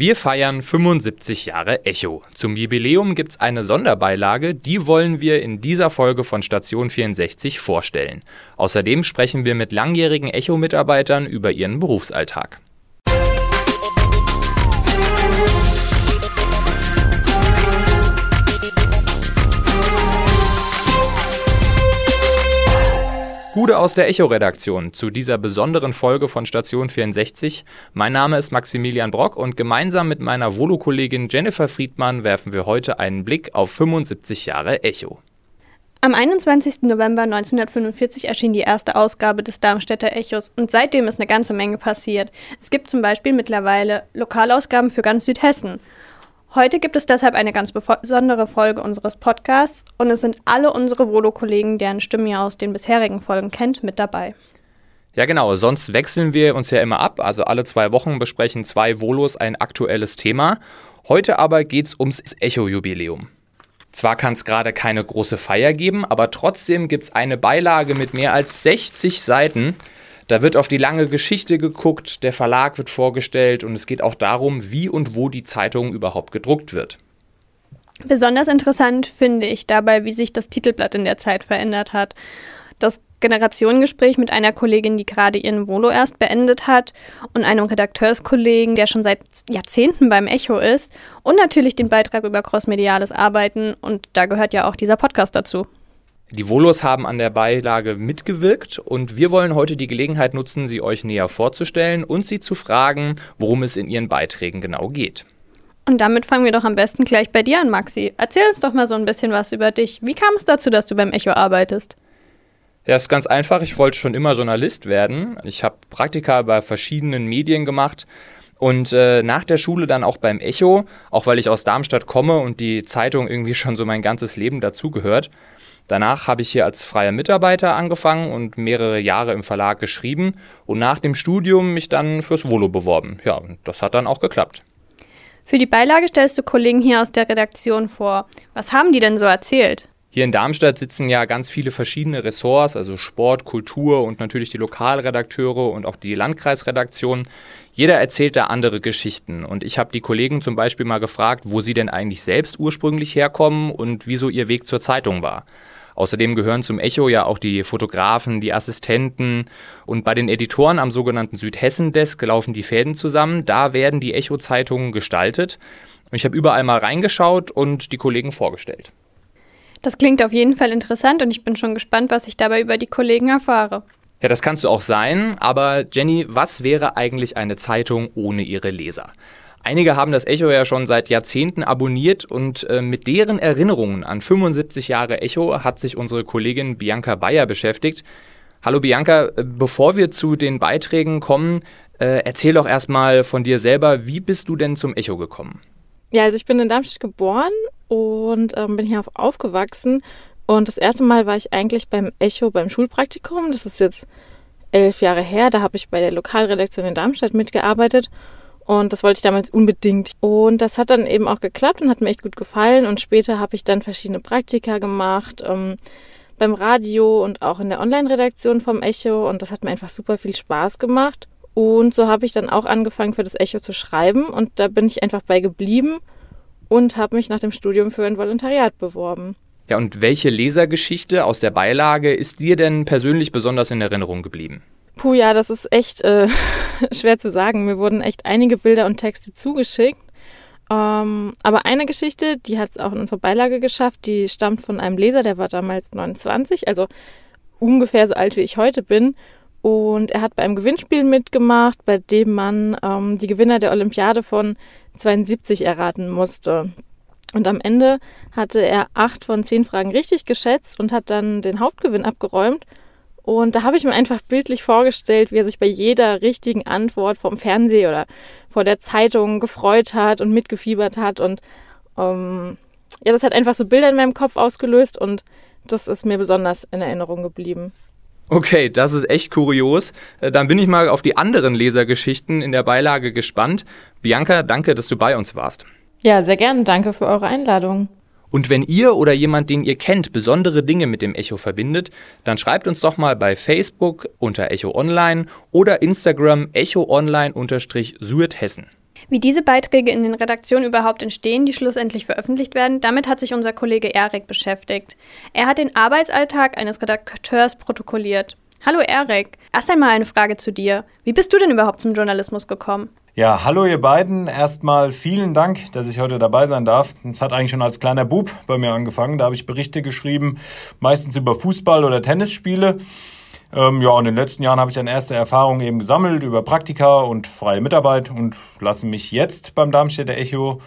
Wir feiern 75 Jahre Echo. Zum Jubiläum gibt es eine Sonderbeilage, die wollen wir in dieser Folge von Station 64 vorstellen. Außerdem sprechen wir mit langjährigen Echo-Mitarbeitern über ihren Berufsalltag. Gude aus der Echo-Redaktion zu dieser besonderen Folge von Station 64. Mein Name ist Maximilian Brock und gemeinsam mit meiner Volo-Kollegin Jennifer Friedmann werfen wir heute einen Blick auf 75 Jahre Echo. Am 21. November 1945 erschien die erste Ausgabe des Darmstädter Echos und seitdem ist eine ganze Menge passiert. Es gibt zum Beispiel mittlerweile Lokalausgaben für ganz Südhessen. Heute gibt es deshalb eine ganz besondere Folge unseres Podcasts und es sind alle unsere Volo-Kollegen, deren Stimmen ihr aus den bisherigen Folgen kennt, mit dabei. Ja, genau. Sonst wechseln wir uns ja immer ab. Also alle zwei Wochen besprechen zwei Volos ein aktuelles Thema. Heute aber geht es ums Echo-Jubiläum. Zwar kann es gerade keine große Feier geben, aber trotzdem gibt es eine Beilage mit mehr als 60 Seiten. Da wird auf die lange Geschichte geguckt, der Verlag wird vorgestellt und es geht auch darum, wie und wo die Zeitung überhaupt gedruckt wird. Besonders interessant finde ich dabei, wie sich das Titelblatt in der Zeit verändert hat. Das Generationengespräch mit einer Kollegin, die gerade ihren Volo erst beendet hat und einem Redakteurskollegen, der schon seit Jahrzehnten beim Echo ist und natürlich den Beitrag über crossmediales Arbeiten und da gehört ja auch dieser Podcast dazu. Die Volos haben an der Beilage mitgewirkt und wir wollen heute die Gelegenheit nutzen, sie euch näher vorzustellen und sie zu fragen, worum es in ihren Beiträgen genau geht. Und damit fangen wir doch am besten gleich bei dir an, Maxi. Erzähl uns doch mal so ein bisschen was über dich. Wie kam es dazu, dass du beim Echo arbeitest? Ja, ist ganz einfach. Ich wollte schon immer Journalist werden. Ich habe Praktika bei verschiedenen Medien gemacht und äh, nach der Schule dann auch beim Echo, auch weil ich aus Darmstadt komme und die Zeitung irgendwie schon so mein ganzes Leben dazugehört. Danach habe ich hier als freier Mitarbeiter angefangen und mehrere Jahre im Verlag geschrieben und nach dem Studium mich dann fürs Volo beworben. Ja, das hat dann auch geklappt. Für die Beilage stellst du Kollegen hier aus der Redaktion vor. Was haben die denn so erzählt? Hier in Darmstadt sitzen ja ganz viele verschiedene Ressorts, also Sport, Kultur und natürlich die Lokalredakteure und auch die Landkreisredaktion. Jeder erzählt da andere Geschichten. Und ich habe die Kollegen zum Beispiel mal gefragt, wo sie denn eigentlich selbst ursprünglich herkommen und wieso ihr Weg zur Zeitung war. Außerdem gehören zum Echo ja auch die Fotografen, die Assistenten und bei den Editoren am sogenannten Südhessen-Desk laufen die Fäden zusammen. Da werden die Echo-Zeitungen gestaltet. Ich habe überall mal reingeschaut und die Kollegen vorgestellt. Das klingt auf jeden Fall interessant und ich bin schon gespannt, was ich dabei über die Kollegen erfahre. Ja, das kannst du auch sein, aber Jenny, was wäre eigentlich eine Zeitung ohne ihre Leser? Einige haben das Echo ja schon seit Jahrzehnten abonniert und äh, mit deren Erinnerungen an 75 Jahre Echo hat sich unsere Kollegin Bianca Bayer beschäftigt. Hallo Bianca, äh, bevor wir zu den Beiträgen kommen, äh, erzähl doch erstmal von dir selber, wie bist du denn zum Echo gekommen? Ja, also ich bin in Darmstadt geboren und ähm, bin hier aufgewachsen. Und das erste Mal war ich eigentlich beim Echo beim Schulpraktikum. Das ist jetzt elf Jahre her. Da habe ich bei der Lokalredaktion in Darmstadt mitgearbeitet. Und das wollte ich damals unbedingt. Und das hat dann eben auch geklappt und hat mir echt gut gefallen. Und später habe ich dann verschiedene Praktika gemacht. Ähm, beim Radio und auch in der Online-Redaktion vom Echo. Und das hat mir einfach super viel Spaß gemacht. Und so habe ich dann auch angefangen, für das Echo zu schreiben. Und da bin ich einfach bei geblieben und habe mich nach dem Studium für ein Volontariat beworben. Ja, und welche Lesergeschichte aus der Beilage ist dir denn persönlich besonders in Erinnerung geblieben? Puh, ja, das ist echt äh, schwer zu sagen. Mir wurden echt einige Bilder und Texte zugeschickt. Ähm, aber eine Geschichte, die hat es auch in unserer Beilage geschafft, die stammt von einem Leser, der war damals 29, also ungefähr so alt wie ich heute bin. Und er hat bei einem Gewinnspiel mitgemacht, bei dem man ähm, die Gewinner der Olympiade von 72 erraten musste. Und am Ende hatte er acht von zehn Fragen richtig geschätzt und hat dann den Hauptgewinn abgeräumt. Und da habe ich mir einfach bildlich vorgestellt, wie er sich bei jeder richtigen Antwort vom Fernseher oder vor der Zeitung gefreut hat und mitgefiebert hat. Und ähm, ja, das hat einfach so Bilder in meinem Kopf ausgelöst und das ist mir besonders in Erinnerung geblieben. Okay, das ist echt kurios. Äh, dann bin ich mal auf die anderen Lesergeschichten in der Beilage gespannt. Bianca, danke, dass du bei uns warst. Ja, sehr gerne. Danke für eure Einladung. Und wenn ihr oder jemand, den ihr kennt, besondere Dinge mit dem Echo verbindet, dann schreibt uns doch mal bei Facebook unter Echo Online oder Instagram Echo Online-Südhessen. Wie diese Beiträge in den Redaktionen überhaupt entstehen, die schlussendlich veröffentlicht werden, damit hat sich unser Kollege Erik beschäftigt. Er hat den Arbeitsalltag eines Redakteurs protokolliert. Hallo Erik, erst einmal eine Frage zu dir. Wie bist du denn überhaupt zum Journalismus gekommen? Ja, hallo ihr beiden. Erstmal vielen Dank, dass ich heute dabei sein darf. Es hat eigentlich schon als kleiner Bub bei mir angefangen. Da habe ich Berichte geschrieben, meistens über Fußball- oder Tennisspiele. Ähm, ja, und in den letzten Jahren habe ich dann erste Erfahrungen eben gesammelt über Praktika und freie Mitarbeit und lasse mich jetzt beim Darmstädter Echo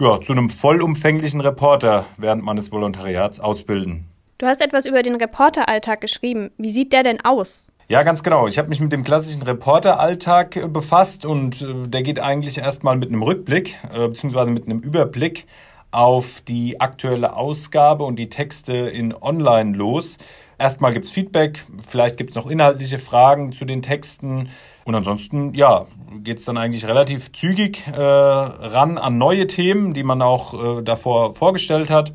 ja, zu einem vollumfänglichen Reporter während meines Volontariats ausbilden. Du hast etwas über den Reporteralltag geschrieben. Wie sieht der denn aus? Ja, ganz genau. Ich habe mich mit dem klassischen Reporteralltag äh, befasst und äh, der geht eigentlich erstmal mit einem Rückblick äh, beziehungsweise mit einem Überblick auf die aktuelle Ausgabe und die Texte in Online los. Erstmal gibt es Feedback, vielleicht gibt es noch inhaltliche Fragen zu den Texten. Und ansonsten, ja, geht es dann eigentlich relativ zügig äh, ran an neue Themen, die man auch äh, davor vorgestellt hat.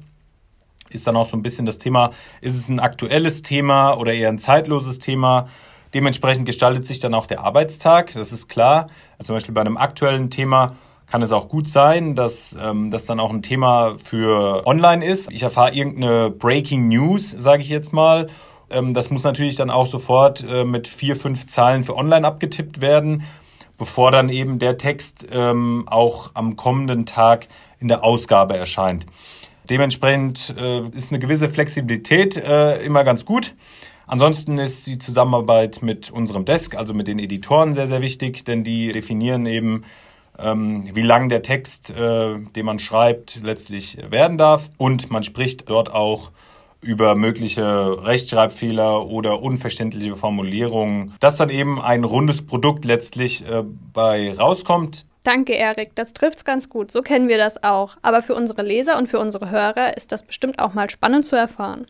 Ist dann auch so ein bisschen das Thema, ist es ein aktuelles Thema oder eher ein zeitloses Thema? Dementsprechend gestaltet sich dann auch der Arbeitstag, das ist klar. Also zum Beispiel bei einem aktuellen Thema kann es auch gut sein, dass ähm, das dann auch ein Thema für online ist. Ich erfahre irgendeine Breaking News, sage ich jetzt mal. Ähm, das muss natürlich dann auch sofort äh, mit vier, fünf Zahlen für online abgetippt werden, bevor dann eben der Text ähm, auch am kommenden Tag in der Ausgabe erscheint. Dementsprechend äh, ist eine gewisse Flexibilität äh, immer ganz gut. Ansonsten ist die Zusammenarbeit mit unserem Desk, also mit den Editoren, sehr, sehr wichtig, denn die definieren eben, ähm, wie lang der Text, äh, den man schreibt, letztlich werden darf. Und man spricht dort auch über mögliche Rechtschreibfehler oder unverständliche Formulierungen, dass dann eben ein rundes Produkt letztlich äh, bei rauskommt. Danke, Erik. Das trifft's ganz gut. So kennen wir das auch. Aber für unsere Leser und für unsere Hörer ist das bestimmt auch mal spannend zu erfahren.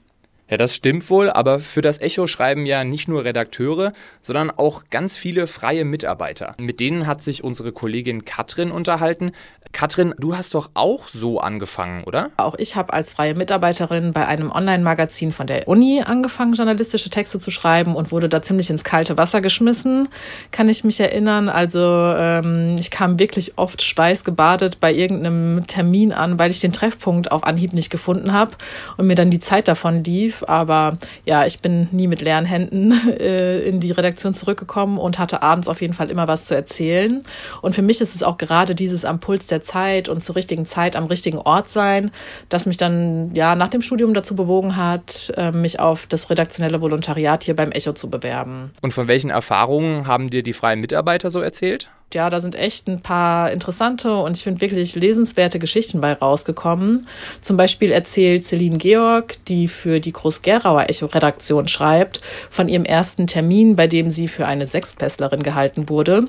Ja, das stimmt wohl, aber für das Echo schreiben ja nicht nur Redakteure, sondern auch ganz viele freie Mitarbeiter. Mit denen hat sich unsere Kollegin Katrin unterhalten. Katrin, du hast doch auch so angefangen, oder? Auch ich habe als freie Mitarbeiterin bei einem Online-Magazin von der Uni angefangen, journalistische Texte zu schreiben und wurde da ziemlich ins kalte Wasser geschmissen, kann ich mich erinnern. Also ähm, ich kam wirklich oft schweißgebadet bei irgendeinem Termin an, weil ich den Treffpunkt auf Anhieb nicht gefunden habe und mir dann die Zeit davon lief. Aber ja, ich bin nie mit leeren Händen äh, in die Redaktion zurückgekommen und hatte abends auf jeden Fall immer was zu erzählen. Und für mich ist es auch gerade dieses am Puls der Zeit und zur richtigen Zeit am richtigen Ort sein, das mich dann ja nach dem Studium dazu bewogen hat, äh, mich auf das redaktionelle Volontariat hier beim Echo zu bewerben. Und von welchen Erfahrungen haben dir die freien Mitarbeiter so erzählt? Ja, da sind echt ein paar interessante und ich finde wirklich lesenswerte Geschichten bei rausgekommen. Zum Beispiel erzählt Celine Georg, die für die Groß-Gerauer Echo-Redaktion schreibt, von ihrem ersten Termin, bei dem sie für eine Sechspässlerin gehalten wurde.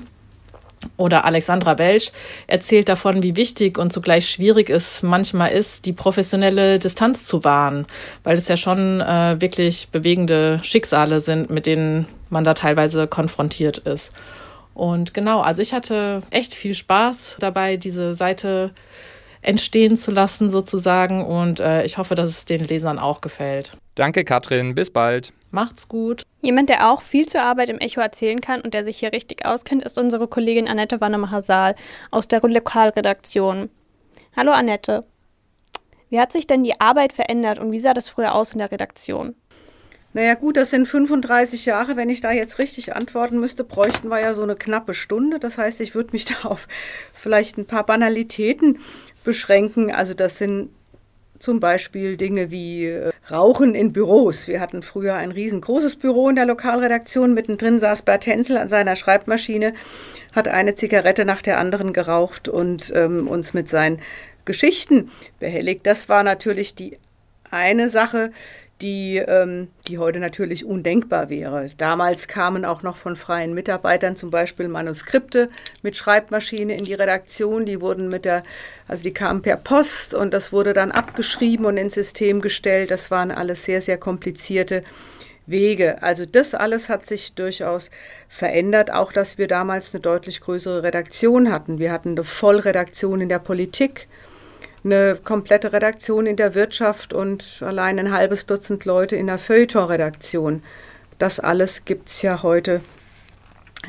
Oder Alexandra Welsch erzählt davon, wie wichtig und zugleich schwierig es manchmal ist, die professionelle Distanz zu wahren, weil es ja schon äh, wirklich bewegende Schicksale sind, mit denen man da teilweise konfrontiert ist. Und genau, also ich hatte echt viel Spaß dabei, diese Seite entstehen zu lassen sozusagen und äh, ich hoffe, dass es den Lesern auch gefällt. Danke, Katrin. Bis bald. Macht's gut. Jemand, der auch viel zur Arbeit im Echo erzählen kann und der sich hier richtig auskennt, ist unsere Kollegin Annette Wannermacher-Saal aus der Lokalredaktion. Hallo Annette. Wie hat sich denn die Arbeit verändert und wie sah das früher aus in der Redaktion? Naja gut, das sind 35 Jahre. Wenn ich da jetzt richtig antworten müsste, bräuchten wir ja so eine knappe Stunde. Das heißt, ich würde mich da auf vielleicht ein paar Banalitäten beschränken. Also das sind zum Beispiel Dinge wie äh, Rauchen in Büros. Wir hatten früher ein riesengroßes Büro in der Lokalredaktion. Mittendrin saß Bert Hensel an seiner Schreibmaschine, hat eine Zigarette nach der anderen geraucht und ähm, uns mit seinen Geschichten behelligt. Das war natürlich die eine Sache, die, ähm, die heute natürlich undenkbar wäre. Damals kamen auch noch von freien Mitarbeitern zum Beispiel Manuskripte mit Schreibmaschine in die Redaktion. Die wurden mit der, also die kamen per Post und das wurde dann abgeschrieben und ins System gestellt. Das waren alles sehr, sehr komplizierte Wege. Also das alles hat sich durchaus verändert, auch dass wir damals eine deutlich größere Redaktion hatten. Wir hatten eine Vollredaktion in der Politik eine komplette Redaktion in der Wirtschaft und allein ein halbes Dutzend Leute in der Feuilleton-Redaktion. Das alles gibt es ja heute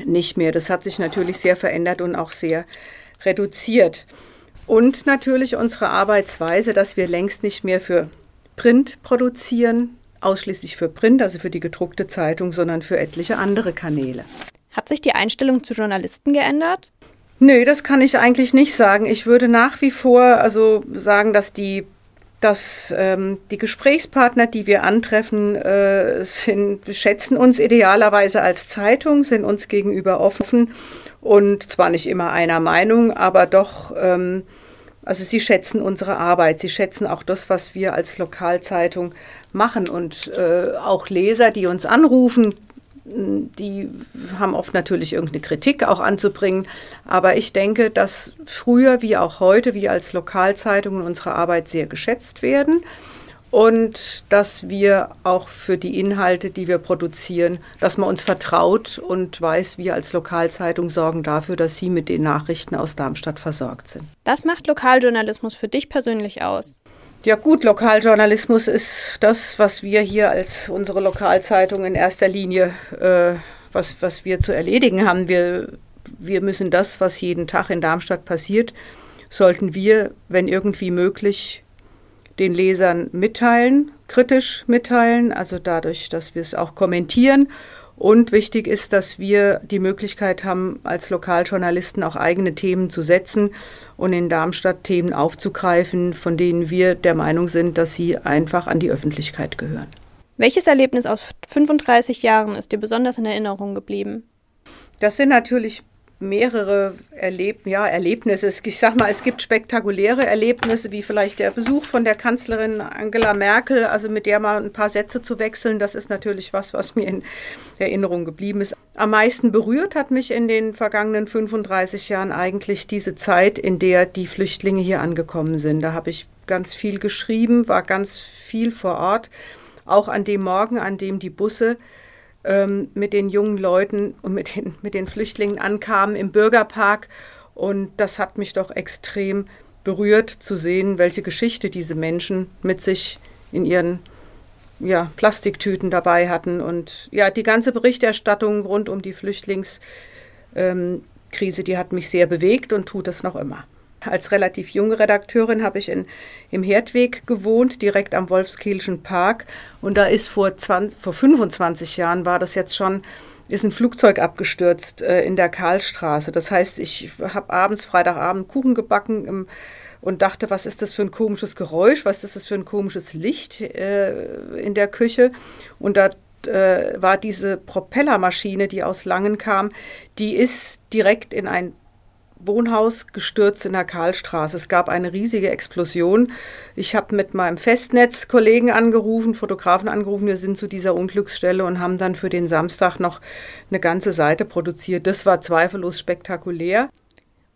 nicht mehr. Das hat sich natürlich sehr verändert und auch sehr reduziert. Und natürlich unsere Arbeitsweise, dass wir längst nicht mehr für Print produzieren, ausschließlich für Print, also für die gedruckte Zeitung, sondern für etliche andere Kanäle. Hat sich die Einstellung zu Journalisten geändert? Nö, das kann ich eigentlich nicht sagen. Ich würde nach wie vor also sagen, dass die dass ähm, die Gesprächspartner, die wir antreffen, äh, sind, schätzen uns idealerweise als Zeitung, sind uns gegenüber offen und zwar nicht immer einer Meinung, aber doch, ähm, also sie schätzen unsere Arbeit, sie schätzen auch das, was wir als Lokalzeitung machen und äh, auch Leser, die uns anrufen, die haben oft natürlich irgendeine Kritik auch anzubringen. Aber ich denke, dass früher wie auch heute, wie als Lokalzeitungen unsere Arbeit sehr geschätzt werden und dass wir auch für die Inhalte, die wir produzieren, dass man uns vertraut und weiß, wir als Lokalzeitung sorgen dafür, dass Sie mit den Nachrichten aus Darmstadt versorgt sind. Das macht Lokaljournalismus für dich persönlich aus. Ja gut, Lokaljournalismus ist das, was wir hier als unsere Lokalzeitung in erster Linie, äh, was, was wir zu erledigen haben. Wir, wir müssen das, was jeden Tag in Darmstadt passiert, sollten wir, wenn irgendwie möglich, den Lesern mitteilen, kritisch mitteilen, also dadurch, dass wir es auch kommentieren und wichtig ist, dass wir die Möglichkeit haben, als Lokaljournalisten auch eigene Themen zu setzen und in Darmstadt Themen aufzugreifen, von denen wir der Meinung sind, dass sie einfach an die Öffentlichkeit gehören. Welches Erlebnis aus 35 Jahren ist dir besonders in Erinnerung geblieben? Das sind natürlich mehrere Erleb ja, Erlebnisse. Ich sag mal, es gibt spektakuläre Erlebnisse, wie vielleicht der Besuch von der Kanzlerin Angela Merkel, also mit der mal ein paar Sätze zu wechseln. Das ist natürlich was, was mir in Erinnerung geblieben ist. Am meisten berührt hat mich in den vergangenen 35 Jahren eigentlich diese Zeit, in der die Flüchtlinge hier angekommen sind. Da habe ich ganz viel geschrieben, war ganz viel vor Ort. Auch an dem Morgen, an dem die Busse ähm, mit den jungen Leuten und mit den, mit den Flüchtlingen ankamen im Bürgerpark. Und das hat mich doch extrem berührt zu sehen, welche Geschichte diese Menschen mit sich in ihren ja, Plastiktüten dabei hatten. Und ja, die ganze Berichterstattung rund um die Flüchtlingskrise, ähm, die hat mich sehr bewegt und tut es noch immer. Als relativ junge Redakteurin habe ich in, im Herdweg gewohnt, direkt am Wolfskielschen Park. Und da ist vor, 20, vor 25 Jahren, war das jetzt schon, ist ein Flugzeug abgestürzt äh, in der Karlstraße. Das heißt, ich habe abends, Freitagabend Kuchen gebacken im, und dachte, was ist das für ein komisches Geräusch, was ist das für ein komisches Licht äh, in der Küche. Und da äh, war diese Propellermaschine, die aus Langen kam, die ist direkt in ein Wohnhaus gestürzt in der Karlstraße. Es gab eine riesige Explosion. Ich habe mit meinem Festnetzkollegen angerufen, Fotografen angerufen. Wir sind zu dieser Unglücksstelle und haben dann für den Samstag noch eine ganze Seite produziert. Das war zweifellos spektakulär.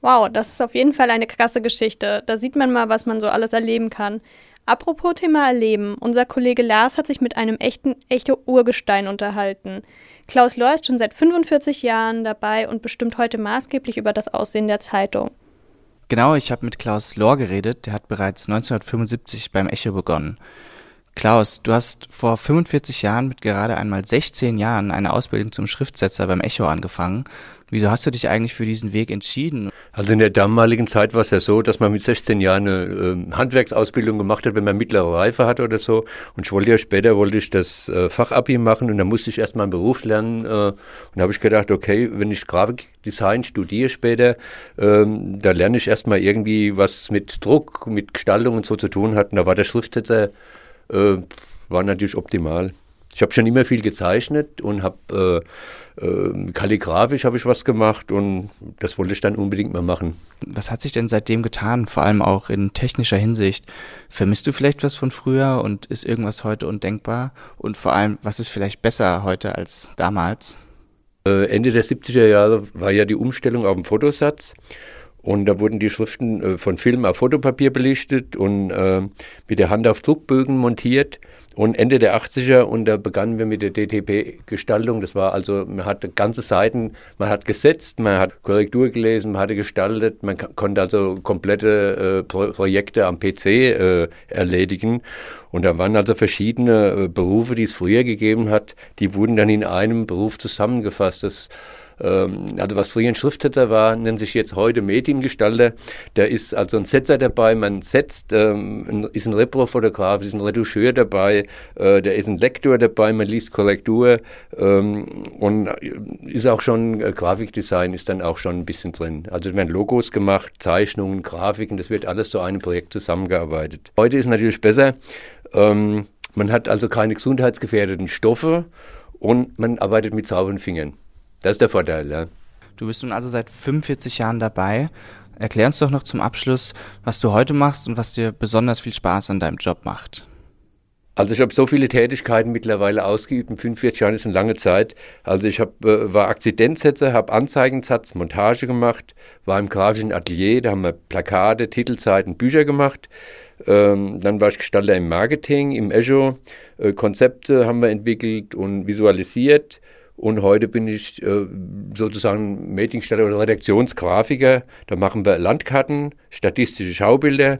Wow, das ist auf jeden Fall eine krasse Geschichte. Da sieht man mal, was man so alles erleben kann. Apropos Thema Erleben. Unser Kollege Lars hat sich mit einem echten, echten Urgestein unterhalten. Klaus Lohr ist schon seit 45 Jahren dabei und bestimmt heute maßgeblich über das Aussehen der Zeitung. Genau, ich habe mit Klaus Lohr geredet. Der hat bereits 1975 beim Echo begonnen. Klaus, du hast vor 45 Jahren mit gerade einmal 16 Jahren eine Ausbildung zum Schriftsetzer beim Echo angefangen. Wieso hast du dich eigentlich für diesen Weg entschieden? Also in der damaligen Zeit war es ja so, dass man mit 16 Jahren eine äh, Handwerksausbildung gemacht hat, wenn man mittlere Reife hatte oder so. Und ich wollte ja später wollte ich das äh, Fachabi machen und dann musste ich erstmal einen Beruf lernen. Äh, und da habe ich gedacht, okay, wenn ich Grafikdesign studiere später, ähm, da lerne ich erstmal irgendwie was mit Druck, mit Gestaltung und so zu tun hat. Und da war der Schriftsetzer äh, war natürlich optimal. Ich habe schon immer viel gezeichnet und habe äh, äh, kalligrafisch habe ich was gemacht und das wollte ich dann unbedingt mal machen. Was hat sich denn seitdem getan, vor allem auch in technischer Hinsicht? Vermisst du vielleicht was von früher und ist irgendwas heute undenkbar? Und vor allem, was ist vielleicht besser heute als damals? Äh, Ende der 70er Jahre war ja die Umstellung auf den Fotosatz. Und da wurden die Schriften äh, von Film auf Fotopapier belichtet und äh, mit der Hand auf Druckbögen montiert. Und Ende der 80er und da begannen wir mit der DTP-Gestaltung. Das war also, man hat ganze Seiten, man hat gesetzt, man hat Korrektur gelesen, man hatte gestaltet, man konnte also komplette äh, Pro Projekte am PC äh, erledigen. Und da waren also verschiedene äh, Berufe, die es früher gegeben hat, die wurden dann in einem Beruf zusammengefasst. Das also was früher ein Schriftsetzer war, nennt sich jetzt heute Mediengestalter. Da ist also ein Setzer dabei, man setzt, ähm, ist ein Reprofotograf, ist ein Retoucheur dabei, äh, da ist ein Lektor dabei, man liest Korrektur ähm, und ist auch schon äh, Grafikdesign ist dann auch schon ein bisschen drin. Also werden Logos gemacht, Zeichnungen, Grafiken, das wird alles zu einem Projekt zusammengearbeitet. Heute ist natürlich besser. Ähm, man hat also keine gesundheitsgefährdeten Stoffe und man arbeitet mit sauberen Fingern. Das ist der Vorteil. Ja. Du bist nun also seit 45 Jahren dabei. Erklär uns doch noch zum Abschluss, was du heute machst und was dir besonders viel Spaß an deinem Job macht. Also ich habe so viele Tätigkeiten mittlerweile ausgeübt. In 45 Jahren ist eine lange Zeit. Also ich hab, äh, war Akzidenzsetzer, habe Anzeigensatz, Montage gemacht, war im grafischen Atelier, da haben wir Plakate, Titelseiten, Bücher gemacht. Ähm, dann war ich Gestalter im Marketing, im Azure. Äh, Konzepte haben wir entwickelt und visualisiert. Und heute bin ich äh, sozusagen Mediengestalter oder Redaktionsgrafiker. Da machen wir Landkarten, statistische Schaubilder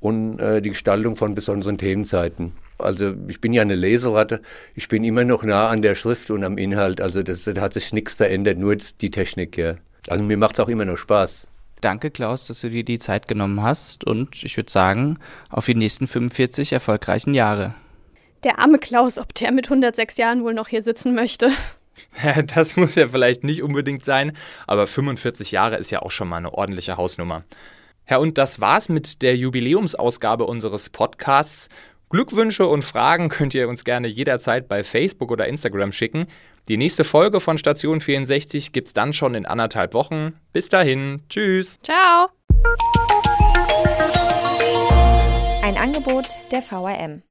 und äh, die Gestaltung von besonderen Themenseiten. Also ich bin ja eine Leseratte. Ich bin immer noch nah an der Schrift und am Inhalt. Also das, da hat sich nichts verändert, nur die Technik. Ja. Also mir macht es auch immer noch Spaß. Danke, Klaus, dass du dir die Zeit genommen hast und ich würde sagen, auf die nächsten 45 erfolgreichen Jahre. Der arme Klaus, ob der mit 106 Jahren wohl noch hier sitzen möchte. Das muss ja vielleicht nicht unbedingt sein, aber 45 Jahre ist ja auch schon mal eine ordentliche Hausnummer. Ja, und das war's mit der Jubiläumsausgabe unseres Podcasts. Glückwünsche und Fragen könnt ihr uns gerne jederzeit bei Facebook oder Instagram schicken. Die nächste Folge von Station 64 gibt's dann schon in anderthalb Wochen. Bis dahin, tschüss. Ciao. Ein Angebot der VRM.